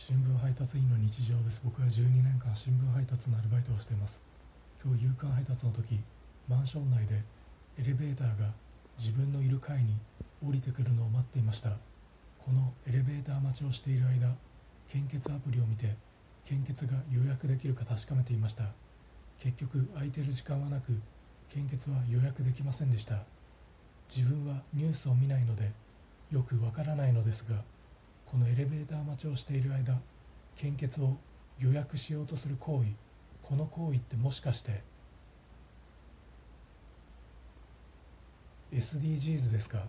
新聞配達員の日常です。僕は12年間新聞配達のアルバイトをしています。今日夕刊配達の時マンション内でエレベーターが自分のいる階に降りてくるのを待っていました。このエレベーター待ちをしている間献血アプリを見て献血が予約できるか確かめていました。結局空いてる時間はなく献血は予約できませんでした。自分はニュースを見ないのでよくわからないのですがこのエレベーター待ちをしている間献血を予約しようとする行為この行為ってもしかして SDGs ですか？